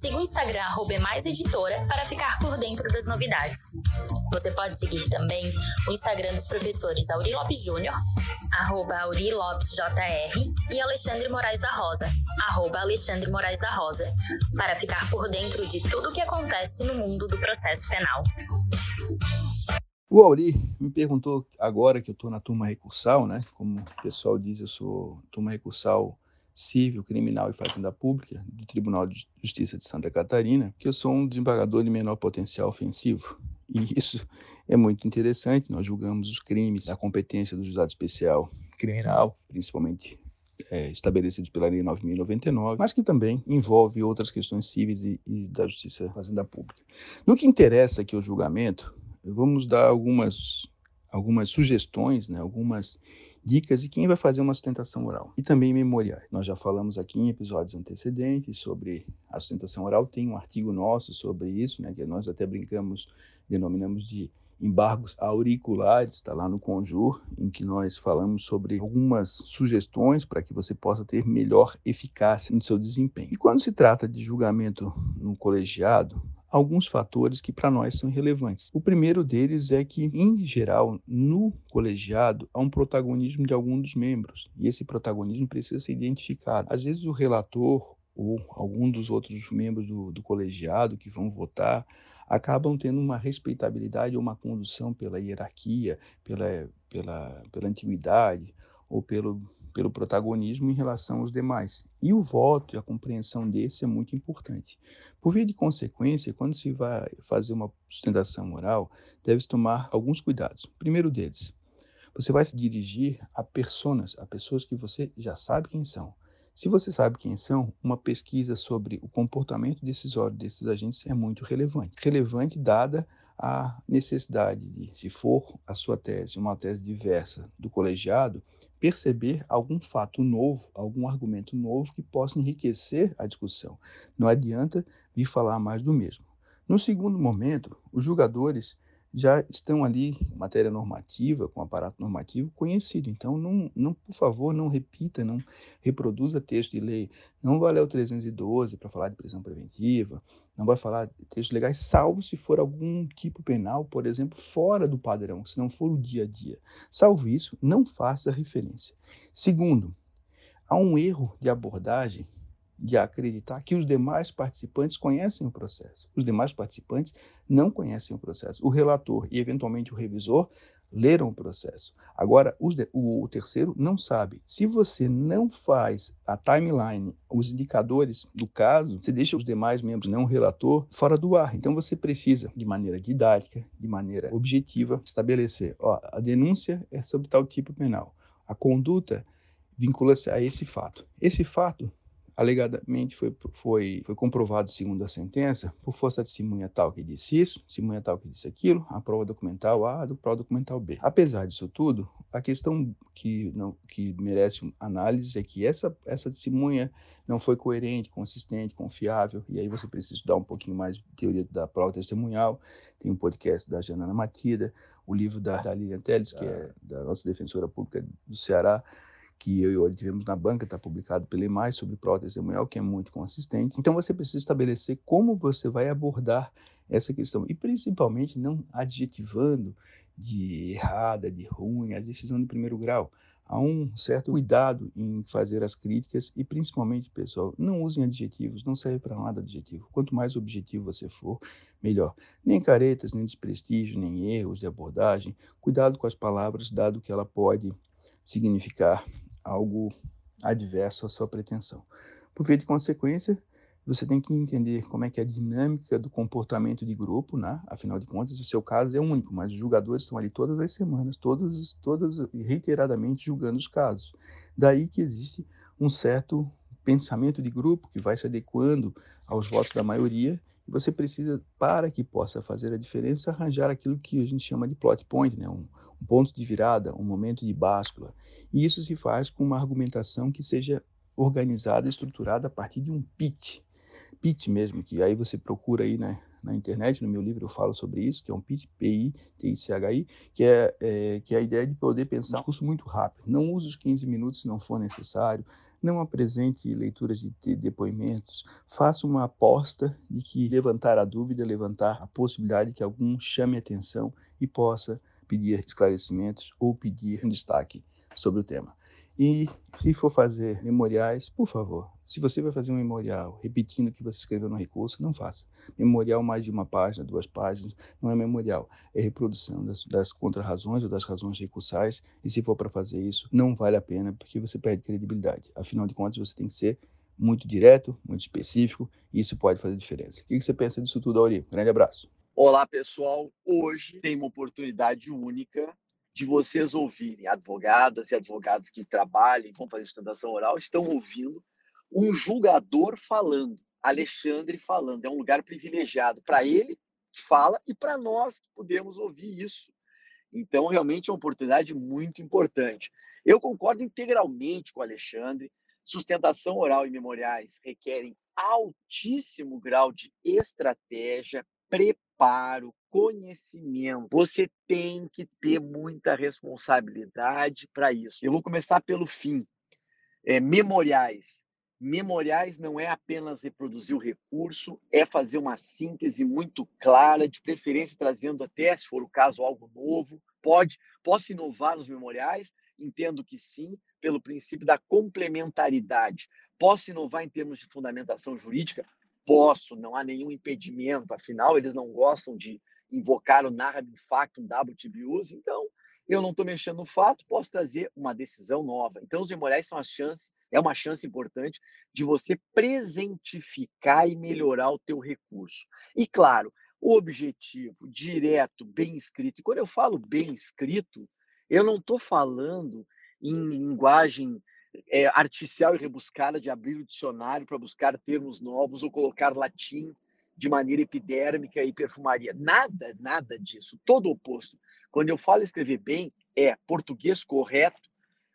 Siga o Instagram @emaiseditora para ficar por dentro das novidades. Você pode seguir também o Instagram dos professores Auri Lopes Júnior, arroba Auri Lopes JR, e Alexandre Moraes da Rosa, arroba Alexandre Moraes da Rosa, para ficar por dentro de tudo o que acontece no mundo do processo penal. O Auri me perguntou agora que eu estou na turma recursal, né? Como o pessoal diz, eu sou turma recursal civil, criminal e fazenda pública do Tribunal de Justiça de Santa Catarina, que eu sou um desembargador de menor potencial ofensivo. E isso é muito interessante. Nós julgamos os crimes da competência do Juizado Especial Criminal, principalmente é, estabelecidos pela Lei 9.099, mas que também envolve outras questões cíveis e, e da Justiça Fazenda Pública. No que interessa aqui o julgamento, vamos dar algumas, algumas sugestões, né, algumas dicas de quem vai fazer uma sustentação oral e também memoriais. Nós já falamos aqui em episódios antecedentes sobre a sustentação oral, tem um artigo nosso sobre isso, né, que nós até brincamos, denominamos de embargos auriculares, está lá no Conjur, em que nós falamos sobre algumas sugestões para que você possa ter melhor eficácia no seu desempenho. E quando se trata de julgamento no colegiado, alguns fatores que para nós são relevantes. O primeiro deles é que, em geral, no colegiado há um protagonismo de algum dos membros, e esse protagonismo precisa ser identificado. Às vezes o relator ou algum dos outros membros do, do colegiado que vão votar acabam tendo uma respeitabilidade ou uma condução pela hierarquia, pela, pela, pela antiguidade ou pelo pelo protagonismo em relação aos demais. E o voto e a compreensão desse é muito importante. Por via de consequência, quando se vai fazer uma sustentação oral, deve-se tomar alguns cuidados. Primeiro deles, você vai se dirigir a pessoas, a pessoas que você já sabe quem são. Se você sabe quem são, uma pesquisa sobre o comportamento decisório desses agentes é muito relevante. Relevante dada a necessidade de, se for a sua tese uma tese diversa do colegiado, perceber algum fato novo, algum argumento novo que possa enriquecer a discussão. Não adianta vir falar mais do mesmo. No segundo momento, os julgadores já estão ali, matéria normativa, com aparato normativo conhecido. Então, não, não, por favor, não repita, não reproduza texto de lei. Não vai ler o 312 para falar de prisão preventiva, não vai falar de textos legais, salvo se for algum tipo penal, por exemplo, fora do padrão, se não for o dia a dia. Salvo isso, não faça referência. Segundo, há um erro de abordagem de acreditar que os demais participantes conhecem o processo. Os demais participantes não conhecem o processo. O relator e, eventualmente, o revisor leram o processo. Agora, de, o, o, terceiro não sabe. Se você não faz a timeline, os indicadores do caso, você deixa os demais membros, não o relator, fora do ar. Então, você precisa, de maneira didática, de maneira objetiva, estabelecer: ó, a denúncia é sobre tal tipo penal. A conduta vincula-se a esse fato. Esse fato alegadamente foi, foi, foi comprovado, segundo a sentença, por força de testemunha tal que disse isso, testemunha tal que disse aquilo, a prova documental A, a prova documental B. Apesar disso tudo, a questão que, não, que merece análise é que essa, essa testemunha não foi coerente, consistente, confiável, e aí você precisa estudar um pouquinho mais de teoria da prova testemunhal, tem um podcast da Janana Matida, o livro da, da Lilian Teles, que é da nossa defensora pública do Ceará, que eu e o tivemos na banca, está publicado pela EMAI sobre prótese testemunhal, que é muito consistente. Então você precisa estabelecer como você vai abordar essa questão e principalmente não adjetivando de errada, de ruim, a decisão de primeiro grau. Há um certo cuidado em fazer as críticas e principalmente, pessoal, não usem adjetivos, não serve para nada adjetivo. Quanto mais objetivo você for, melhor. Nem caretas, nem desprestígio, nem erros de abordagem. Cuidado com as palavras, dado que ela pode significar algo adverso à sua pretensão. Por via de consequência, você tem que entender como é que é a dinâmica do comportamento de grupo, né? Afinal de contas, o seu caso é único, mas os julgadores estão ali todas as semanas, todas, todas reiteradamente julgando os casos. Daí que existe um certo pensamento de grupo que vai se adequando aos votos da maioria e você precisa, para que possa fazer a diferença, arranjar aquilo que a gente chama de plot point, né? um, um ponto de virada, um momento de báscula. E isso se faz com uma argumentação que seja organizada, estruturada a partir de um pitch. Pitch mesmo, que aí você procura aí, né, na internet, no meu livro eu falo sobre isso, que é um pitch, P-I-T-I-C-H-I, que é, é, que é a ideia de poder pensar um curso muito rápido. Não use os 15 minutos se não for necessário, não apresente leituras de depoimentos, faça uma aposta de que levantar a dúvida, levantar a possibilidade que algum chame atenção e possa pedir esclarecimentos ou pedir um destaque sobre o tema. E se for fazer memoriais, por favor, se você vai fazer um memorial repetindo o que você escreveu no recurso, não faça. Memorial mais de uma página, duas páginas, não é memorial, é reprodução das, das contrarrazões ou das razões recursais. E se for para fazer isso, não vale a pena, porque você perde credibilidade. Afinal de contas, você tem que ser muito direto, muito específico, e isso pode fazer diferença. O que você pensa disso tudo, Auri? Grande abraço. Olá, pessoal. Hoje tem uma oportunidade única de vocês ouvirem, advogadas e advogados que trabalham, vão fazer sustentação oral, estão ouvindo um julgador falando, Alexandre falando. É um lugar privilegiado para ele que fala e para nós que podemos ouvir isso. Então, realmente é uma oportunidade muito importante. Eu concordo integralmente com o Alexandre. Sustentação oral e memoriais requerem altíssimo grau de estratégia, preparo, conhecimento. Você tem que ter muita responsabilidade para isso. Eu vou começar pelo fim. É, memoriais. Memoriais não é apenas reproduzir o recurso, é fazer uma síntese muito clara, de preferência trazendo até, se for o caso, algo novo. Pode, posso inovar nos memoriais? Entendo que sim, pelo princípio da complementaridade. Posso inovar em termos de fundamentação jurídica? Posso, não há nenhum impedimento, afinal, eles não gostam de invocar o narrative factum WTBUs, então eu não estou mexendo no fato, posso trazer uma decisão nova. Então, os memoriais são a chance, é uma chance importante de você presentificar e melhorar o teu recurso. E, claro, o objetivo direto, bem escrito, e quando eu falo bem escrito, eu não estou falando em linguagem é, artificial e rebuscada de abrir o dicionário para buscar termos novos ou colocar latim de maneira epidérmica e perfumaria. Nada, nada disso. Todo o oposto. Quando eu falo escrever bem, é português correto,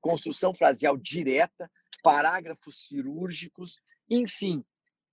construção fraseal direta, parágrafos cirúrgicos, enfim,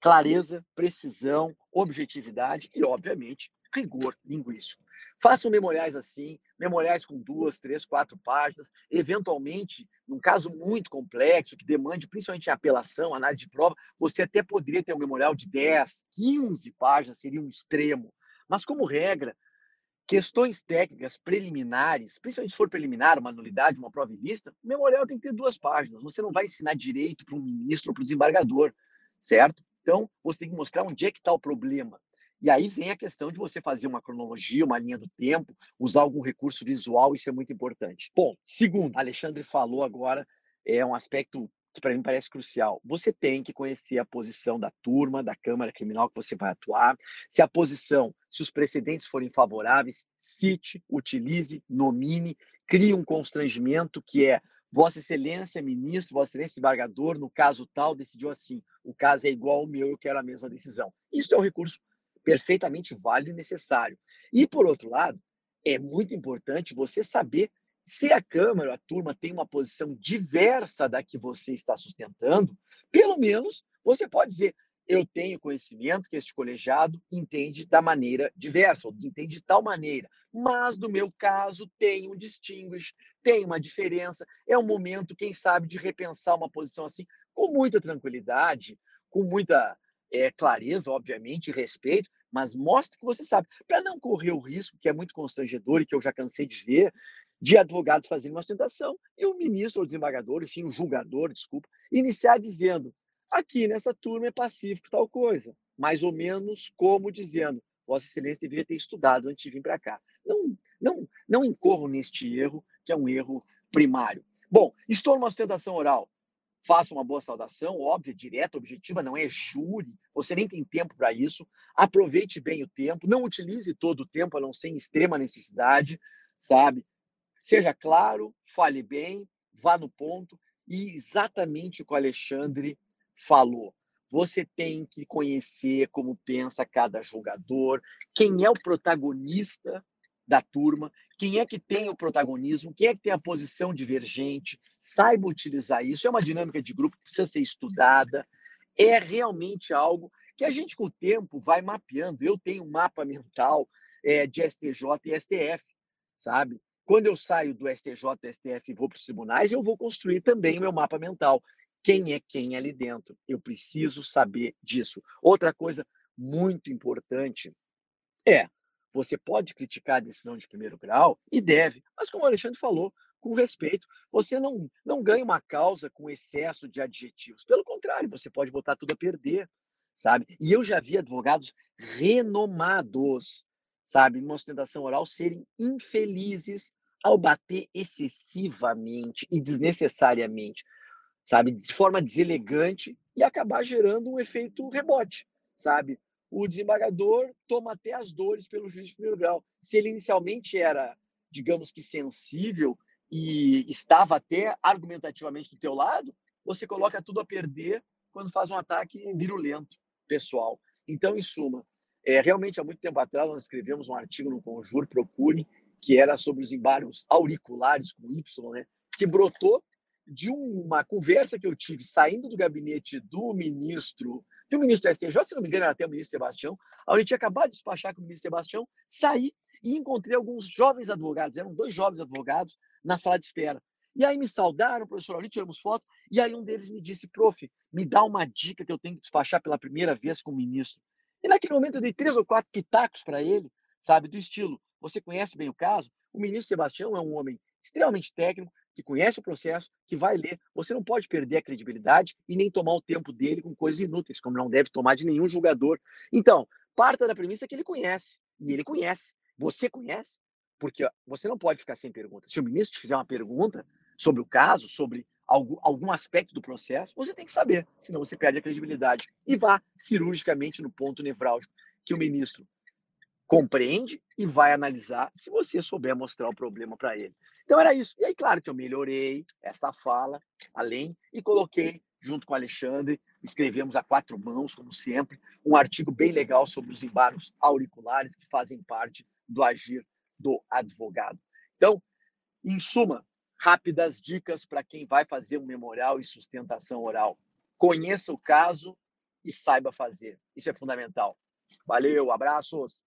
clareza, precisão, objetividade e, obviamente, rigor linguístico. Façam memoriais assim, memoriais com duas, três, quatro páginas. Eventualmente, num caso muito complexo, que demande principalmente apelação, análise de prova, você até poderia ter um memorial de 10, 15 páginas, seria um extremo. Mas, como regra, questões técnicas preliminares, principalmente se for preliminar, uma nulidade, uma prova ilícita, o memorial tem que ter duas páginas. Você não vai ensinar direito para um ministro ou para o desembargador, certo? Então, você tem que mostrar onde é que está o problema. E aí vem a questão de você fazer uma cronologia, uma linha do tempo, usar algum recurso visual, isso é muito importante. Bom, segundo, Alexandre falou agora, é um aspecto que para mim parece crucial. Você tem que conhecer a posição da turma, da Câmara Criminal que você vai atuar. Se a posição, se os precedentes forem favoráveis, cite, utilize, nomine, crie um constrangimento que é Vossa Excelência, ministro, Vossa Excelência, desembargador, no caso tal, decidiu assim. O caso é igual ao meu, eu quero a mesma decisão. Isso é um recurso perfeitamente válido e necessário. E, por outro lado, é muito importante você saber se a Câmara, a turma, tem uma posição diversa da que você está sustentando, pelo menos você pode dizer: eu tenho conhecimento que este colegiado entende da maneira diversa, ou entende de tal maneira, mas no meu caso tem um distinguish, tem uma diferença, é um momento, quem sabe, de repensar uma posição assim com muita tranquilidade, com muita é, clareza, obviamente, respeito, mas mostre que você sabe, para não correr o risco, que é muito constrangedor e que eu já cansei de ver, de advogados fazendo uma ostentação e o ministro ou desembargador, enfim, o julgador, desculpa, iniciar dizendo: aqui nessa turma é pacífico tal coisa, mais ou menos como dizendo: Vossa Excelência deveria ter estudado antes de vir para cá. Não, não, não incorro neste erro, que é um erro primário. Bom, estou numa ostentação oral faça uma boa saudação, óbvia, direta, objetiva, não é júri, você nem tem tempo para isso. Aproveite bem o tempo, não utilize todo o tempo, a não ser em extrema necessidade, sabe? Seja claro, fale bem, vá no ponto e exatamente o que o Alexandre falou. Você tem que conhecer como pensa cada jogador, quem é o protagonista da turma, quem é que tem o protagonismo, quem é que tem a posição divergente, saiba utilizar isso. É uma dinâmica de grupo que precisa ser estudada, é realmente algo que a gente, com o tempo, vai mapeando. Eu tenho um mapa mental é, de STJ e STF, sabe? Quando eu saio do STJ e STF e vou para os tribunais, eu vou construir também o meu mapa mental. Quem é quem ali dentro? Eu preciso saber disso. Outra coisa muito importante é você pode criticar a decisão de primeiro grau e deve, mas como o Alexandre falou, com respeito, você não, não ganha uma causa com excesso de adjetivos. Pelo contrário, você pode botar tudo a perder, sabe? E eu já vi advogados renomados, sabe, numa ostentação oral, serem infelizes ao bater excessivamente e desnecessariamente, sabe, de forma deselegante e acabar gerando um efeito rebote, sabe? O desembargador toma até as dores pelo juiz de primeiro grau. Se ele inicialmente era, digamos que sensível e estava até argumentativamente do teu lado, você coloca tudo a perder quando faz um ataque virulento, pessoal. Então, em suma, é, realmente há muito tempo atrás nós escrevemos um artigo no Conjur, procure, que era sobre os embargos auriculares com Y, né, que brotou de uma conversa que eu tive saindo do gabinete do ministro, do ministro STJ, se não me engano, era até o ministro Sebastião, a gente tinha acabado de despachar com o ministro Sebastião, saí e encontrei alguns jovens advogados, eram dois jovens advogados na sala de espera. E aí me saudaram, professor Auri, tiramos foto, e aí um deles me disse, prof, me dá uma dica que eu tenho que despachar pela primeira vez com o ministro. E naquele momento eu dei três ou quatro pitacos para ele, sabe, do estilo, você conhece bem o caso? O ministro Sebastião é um homem extremamente técnico, que conhece o processo, que vai ler. Você não pode perder a credibilidade e nem tomar o tempo dele com coisas inúteis, como não deve tomar de nenhum julgador. Então, parta da premissa que ele conhece, e ele conhece. Você conhece? Porque você não pode ficar sem pergunta. Se o ministro te fizer uma pergunta sobre o caso, sobre algum, algum aspecto do processo, você tem que saber, senão você perde a credibilidade. E vá cirurgicamente no ponto nevrálgico que o ministro compreende e vai analisar se você souber mostrar o problema para ele. Então era isso. E aí, claro que eu melhorei essa fala, além, e coloquei, junto com o Alexandre, escrevemos a quatro mãos, como sempre, um artigo bem legal sobre os embargos auriculares que fazem parte do agir do advogado. Então, em suma, rápidas dicas para quem vai fazer um memorial e sustentação oral. Conheça o caso e saiba fazer. Isso é fundamental. Valeu, abraços!